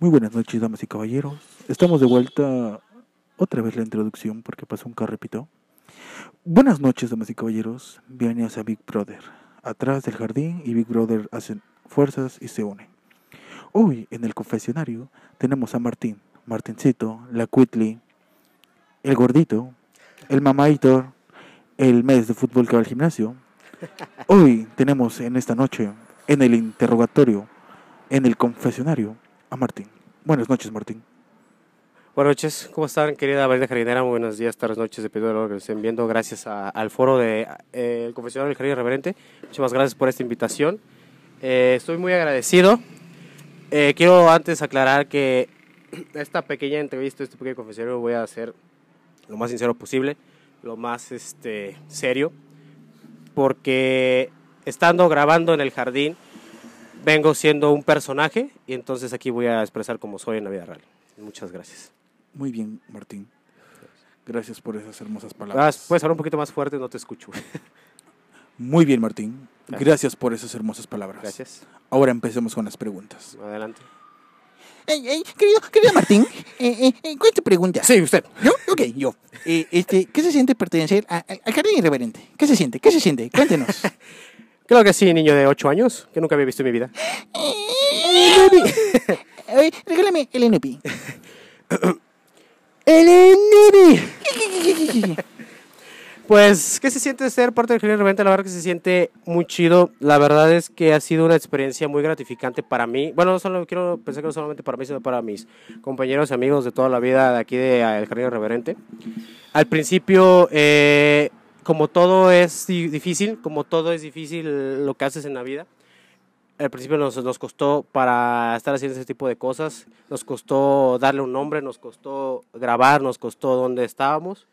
Muy buenas noches, damas y caballeros. Estamos de vuelta. Otra vez la introducción porque pasó un carrepito. Buenas noches, damas y caballeros. Bienvenidos a Big Brother. Atrás del jardín y Big Brother hacen fuerzas y se unen. Hoy en el confesionario tenemos a Martín, Martincito, la Quitly, el gordito, el mamaitor, el mes de fútbol que va al gimnasio. Hoy tenemos en esta noche, en el interrogatorio, en el confesionario, a Martín. Buenas noches, Martín. Buenas noches, ¿cómo están, querida María Jardinera? Muy buenos días, tardes, noches, de lo que estén viendo. Gracias a- al foro del de, eh, el Confesionario del Jardín Reverente. Muchísimas gracias por esta invitación. Eh, estoy muy agradecido. Eh, quiero antes aclarar que esta pequeña entrevista, este pequeño confesionario, voy a hacer lo más sincero posible, lo más este, serio, porque estando grabando en el jardín, vengo siendo un personaje y entonces aquí voy a expresar como soy en la vida real. Muchas gracias. Muy bien, Martín. Gracias por esas hermosas palabras. Ah, Puedes hablar un poquito más fuerte, no te escucho. Muy bien, Martín. Gracias. Gracias por esas hermosas palabras. Gracias. Ahora empecemos con las preguntas. Adelante. Querido, querido Martín, eh, eh, eh, ¿cuál es tu pregunta? Sí, usted. ¿Yo? Ok, yo. Eh, este, ¿Qué se siente pertenecer al jardín irreverente? ¿Qué se siente? ¿Qué se siente? Cuéntenos. Creo que sí, niño de 8 años, que nunca había visto en mi vida. Eh, regálame el NP. ¡El! Pues, ¿qué se siente ser parte del Jardín Reverente? La verdad que se siente muy chido. La verdad es que ha sido una experiencia muy gratificante para mí. Bueno, no solo quiero pensar que no solamente para mí, sino para mis compañeros y amigos de toda la vida de aquí del Jardín Reverente. Al principio, eh, como todo es di- difícil, como todo es difícil lo que haces en la vida, al principio nos, nos costó para estar haciendo ese tipo de cosas, nos costó darle un nombre, nos costó grabar, nos costó dónde estábamos.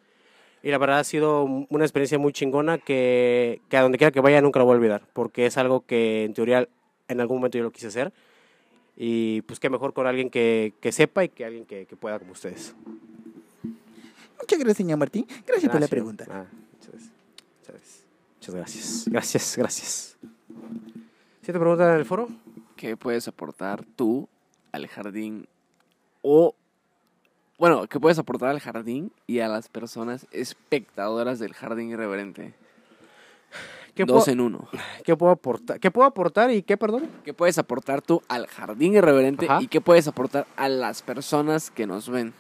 Y la verdad ha sido una experiencia muy chingona que, que a donde quiera que vaya nunca lo voy a olvidar, porque es algo que en teoría en algún momento yo lo quise hacer. Y pues qué mejor con alguien que, que sepa y que alguien que, que pueda como ustedes. Muchas gracias, señor Martín. Gracias por la pregunta. Ah, muchas, gracias. muchas gracias. Muchas gracias. Gracias, gracias. ¿Sí te preguntan en el foro? ¿Qué puedes aportar tú al jardín o bueno, qué puedes aportar al jardín y a las personas espectadoras del jardín irreverente? ¿Qué, Dos puedo, en uno. ¿Qué puedo aportar? ¿Qué puedo aportar y qué, perdón? ¿Qué puedes aportar tú al jardín irreverente Ajá. y qué puedes aportar a las personas que nos ven?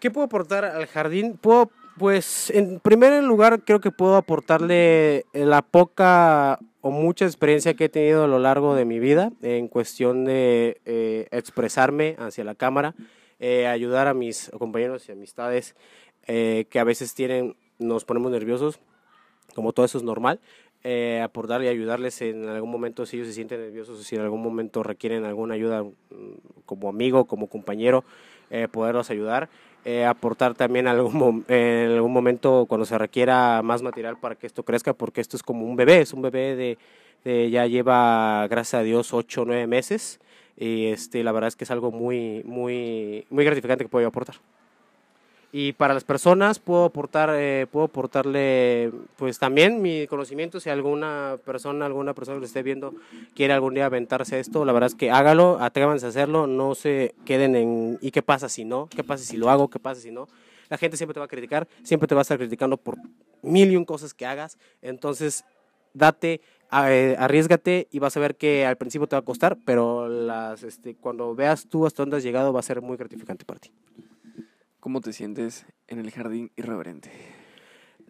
¿Qué puedo aportar al jardín? Puedo, pues, en primer lugar, creo que puedo aportarle la poca o mucha experiencia que he tenido a lo largo de mi vida en cuestión de eh, expresarme hacia la cámara, eh, ayudar a mis compañeros y amistades eh, que a veces tienen, nos ponemos nerviosos, como todo eso es normal, eh, aportar y ayudarles en algún momento si ellos se sienten nerviosos o si en algún momento requieren alguna ayuda mm, como amigo, como compañero, eh, poderlos ayudar. Eh, aportar también algún en algún momento cuando se requiera más material para que esto crezca, porque esto es como un bebé, es un bebé de, de ya lleva, gracias a Dios, 8 o 9 meses. Y este, la verdad es que es algo muy, muy, muy gratificante que puedo aportar. Y para las personas puedo aportar, eh, puedo aportarle, pues también mi conocimiento. Si alguna persona, alguna persona que lo esté viendo quiere algún día aventarse esto, la verdad es que hágalo, atrévanse a hacerlo, no se queden en ¿y qué pasa si no? ¿Qué pasa si lo hago? ¿Qué pasa si no? La gente siempre te va a criticar, siempre te va a estar criticando por mil y un cosas que hagas. Entonces, date, eh, arriesgate y vas a ver que al principio te va a costar, pero las, este, cuando veas tú hasta dónde has llegado va a ser muy gratificante para ti. ¿Cómo te sientes en el jardín irreverente?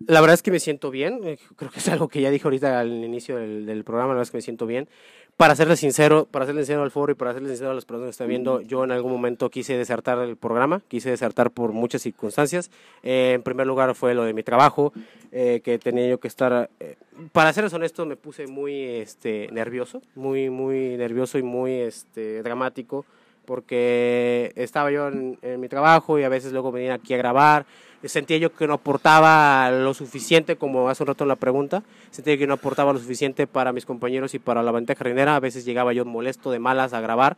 La verdad es que me siento bien. eh, Creo que es algo que ya dije ahorita al inicio del, del programa. La verdad es que me siento bien. Para serle sincero, para serle sincero al foro y para serle sincero a las personas que están viendo, yo en algún momento quise desertar el programa, quise desertar por muchas circunstancias. Eh, en primer lugar fue lo de mi trabajo, eh, que tenía yo que estar, eh, para serles honesto, me puse muy este, nervioso, muy, muy nervioso y muy este, dramático, porque estaba yo en, mi trabajo y a veces luego venía aquí a grabar sentía yo que no aportaba lo suficiente, como hace un rato en la pregunta, sentía que no aportaba lo suficiente para mis compañeros y para la bandeja jardinera, a veces llegaba yo molesto de malas a grabar,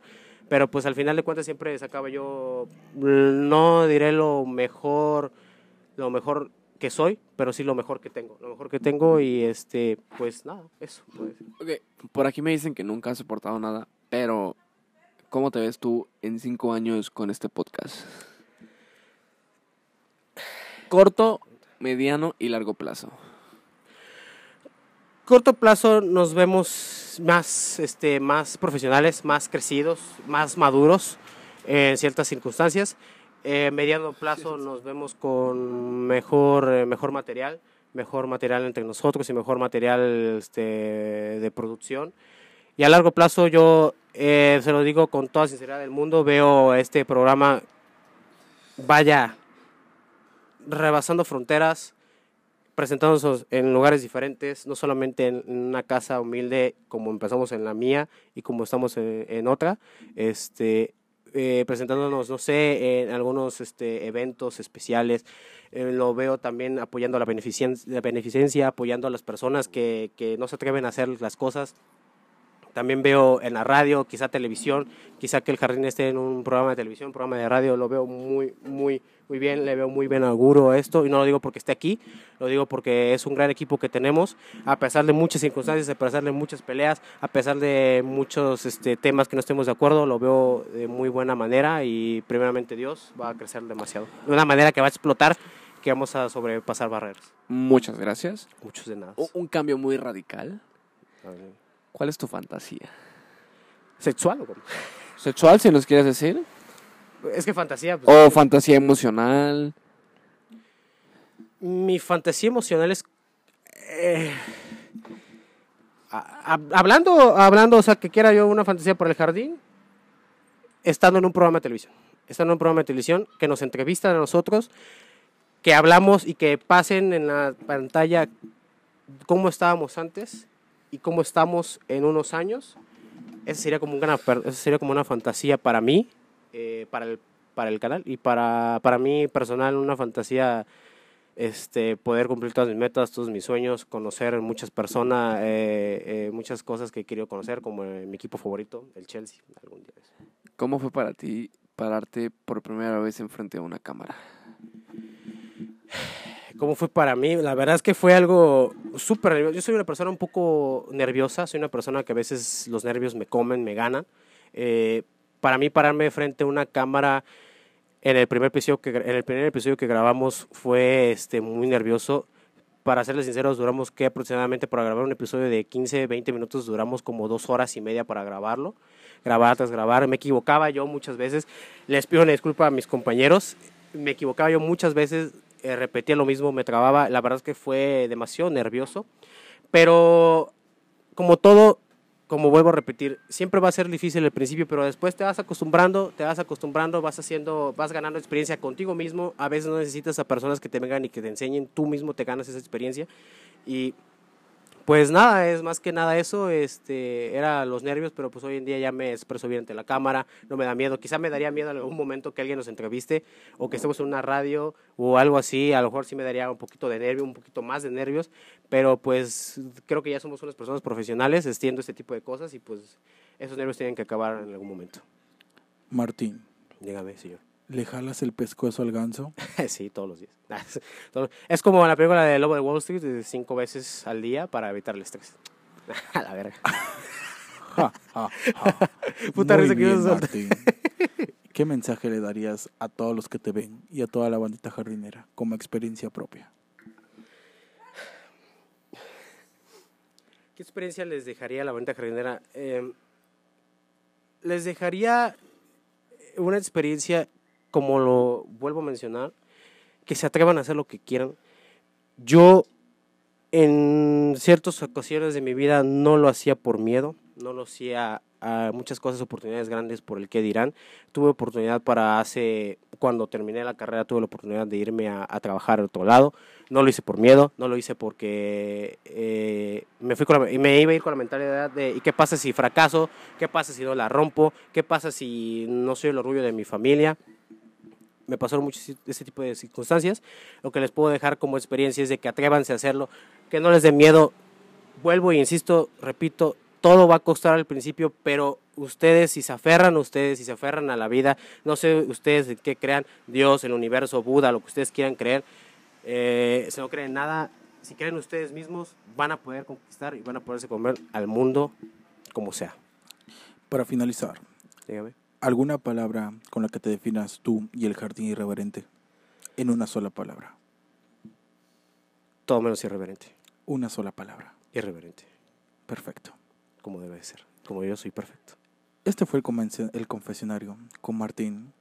pero pues al final de cuentas siempre sacaba yo, mm, no diré lo mejor, lo mejor que soy, pero sí lo mejor que tengo, lo mejor que tengo y este, pues nada, eso. Ok, por aquí me dicen que nunca has soportado nada, pero ¿Cómo te ves tú en cinco años con este podcast? Corto, mediano y largo plazo. corto plazo nos vemos más, este, más profesionales, más crecidos, más maduros en ciertas circunstancias. Eh, mediano plazo nos vemos con mejor, eh, mejor material, mejor material entre nosotros y mejor material este, de producción. Y a largo plazo yo, eh, se lo digo con toda sinceridad del mundo, veo este programa, vaya, rebasando fronteras, presentándonos en lugares diferentes, no solamente en una casa humilde como empezamos en la mía y como estamos en, otra, este, eh, presentándonos, no sé, en algunos este, eventos especiales. Eh, lo veo también apoyando la beneficencia, la beneficencia, apoyando a las personas que, que no se atreven a hacer las cosas. También veo en la radio, quizá televisión, quizá que el jardín esté en un programa de televisión, un programa de radio, lo veo muy, muy, muy bien, le veo muy bien auguro a esto, y no lo digo porque esté aquí, lo digo porque es un gran equipo que tenemos, a pesar de muchas circunstancias, a pesar de muchas peleas, a pesar de muchos este, temas que no estemos de acuerdo, lo veo de muy buena manera y primeramente Dios va a crecer demasiado, de una manera que va a explotar, que vamos a sobrepasar barreras. Muchas gracias. Muchos de nada. Un cambio muy radical. ¿Cuál es tu fantasía? ¿Sexual o cómo? ¿Sexual, si nos quieres decir? Es que fantasía. pues, ¿O fantasía emocional? Mi fantasía emocional es. eh, a- a- hablando, hablando, o sea, que quiera yo una fantasía por el jardín, estando en un programa de televisión. Estando en un programa de televisión que nos entrevistan a nosotros, que hablamos y que pasen en la pantalla cómo estábamos antes y cómo estamos en unos años. Esa sería como, un gran, esa sería como una fantasía para mí, eh, para, el, para el canal y para, para mí personal, una fantasía este, poder cumplir todas mis metas, todos mis sueños, conocer muchas personas, eh, eh, muchas cosas que he querido conocer, como eh, mi equipo favorito, el Chelsea, algún día. ¿Cómo fue para ti pararte por primera vez enfrente de una cámara? ¿Cómo fue para mí? La verdad es que fue algo súper nervioso. Yo soy una persona un poco nerviosa, soy una persona que a veces los nervios me comen, me ganan. Eh, para mí pararme frente a una cámara en el primer episodio que, en el primer episodio que grabamos fue este, muy nervioso. Para serles sinceros, duramos que aproximadamente para grabar un episodio de 15, 20 minutos, duramos como dos horas y media para grabarlo. Grabar tras grabar. Me equivocaba yo muchas veces. Les pido una disculpa a mis compañeros. Me equivocaba yo muchas veces, eh, repetía lo mismo, me trababa. La verdad es que fue demasiado nervioso. Pero como todo, como vuelvo a repetir, siempre va a ser difícil al principio, pero después te vas acostumbrando, te vas acostumbrando, vas haciendo, vas ganando experiencia contigo mismo. A veces no necesitas a personas que te vengan y que te enseñen, tú mismo te ganas esa experiencia. Y pues nada, es más que nada eso, este, era los nervios, pero pues hoy en día ya me expreso bien ante la cámara, no me da miedo, quizá me daría miedo en algún momento que alguien nos entreviste o que estemos en una radio o algo así, a lo mejor sí me daría un poquito de nervio, un poquito más de nervios, pero pues creo que ya somos unas personas profesionales haciendo este tipo de cosas y pues esos nervios tienen que acabar en algún momento. Martín, Dígame, señor. ¿Le jalas el pescuezo al ganso? sí, todos los días. Es como la película de Lobo de Wall Street, de cinco veces al día para evitar el estrés. A la verga. Ja, ja, ja. Puta Muy risa bien. ¿Qué mensaje le darías a todos los que te ven y a toda la bandita jardinera como experiencia propia? ¿Qué experiencia les dejaría a la venta jardinera? Eh, les dejaría una experiencia, como lo vuelvo a mencionar, que se atrevan a hacer lo que quieran. Yo, en ciertas ocasiones de mi vida, no lo hacía por miedo, no lo hacía a muchas cosas, oportunidades grandes por el que dirán. Tuve oportunidad para hace, cuando terminé la carrera, tuve la oportunidad de irme a, a trabajar a otro lado. No lo hice por miedo, no lo hice porque eh, me, fui con la- me iba a ir con la mentalidad de ¿y qué pasa si fracaso? ¿Qué pasa si no la rompo? ¿Qué pasa si no soy el orgullo de mi familia? Me pasaron muchos ese tipo de circunstancias. Lo que les puedo dejar como experiencia es de que atrévanse a hacerlo, que no les dé miedo. Vuelvo e insisto, repito, todo va a costar al principio, pero ustedes si se aferran, ustedes si se aferran a la vida, no sé ustedes de qué crean, Dios, el universo, Buda, lo que ustedes quieran creer, eh, si no creen nada, si creen ustedes mismos, van a poder conquistar y van a poderse comer al mundo como sea. Para finalizar, Dígame. ¿Alguna palabra con la que te definas tú y el jardín irreverente? En una sola palabra. Todo menos irreverente. Una sola palabra. Irreverente. Perfecto. Como debe de ser. Como yo soy perfecto. Este fue el, el confesionario con Martín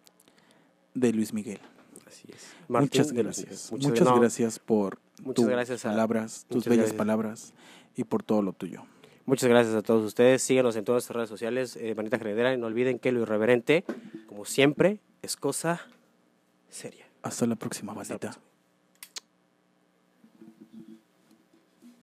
de Luis Miguel. Así es. muchas Martín los gracias. Muchas, no, gracias por Muchas tus gracias a- palabras, tus muchas bellas gracias. palabras y por todo lo tuyo. Muchas gracias a todos ustedes. Síganos en todas nuestras redes sociales, eh, Manita General. Y no olviden que lo irreverente, como siempre, es cosa seria. Hasta la próxima, Hasta la próxima.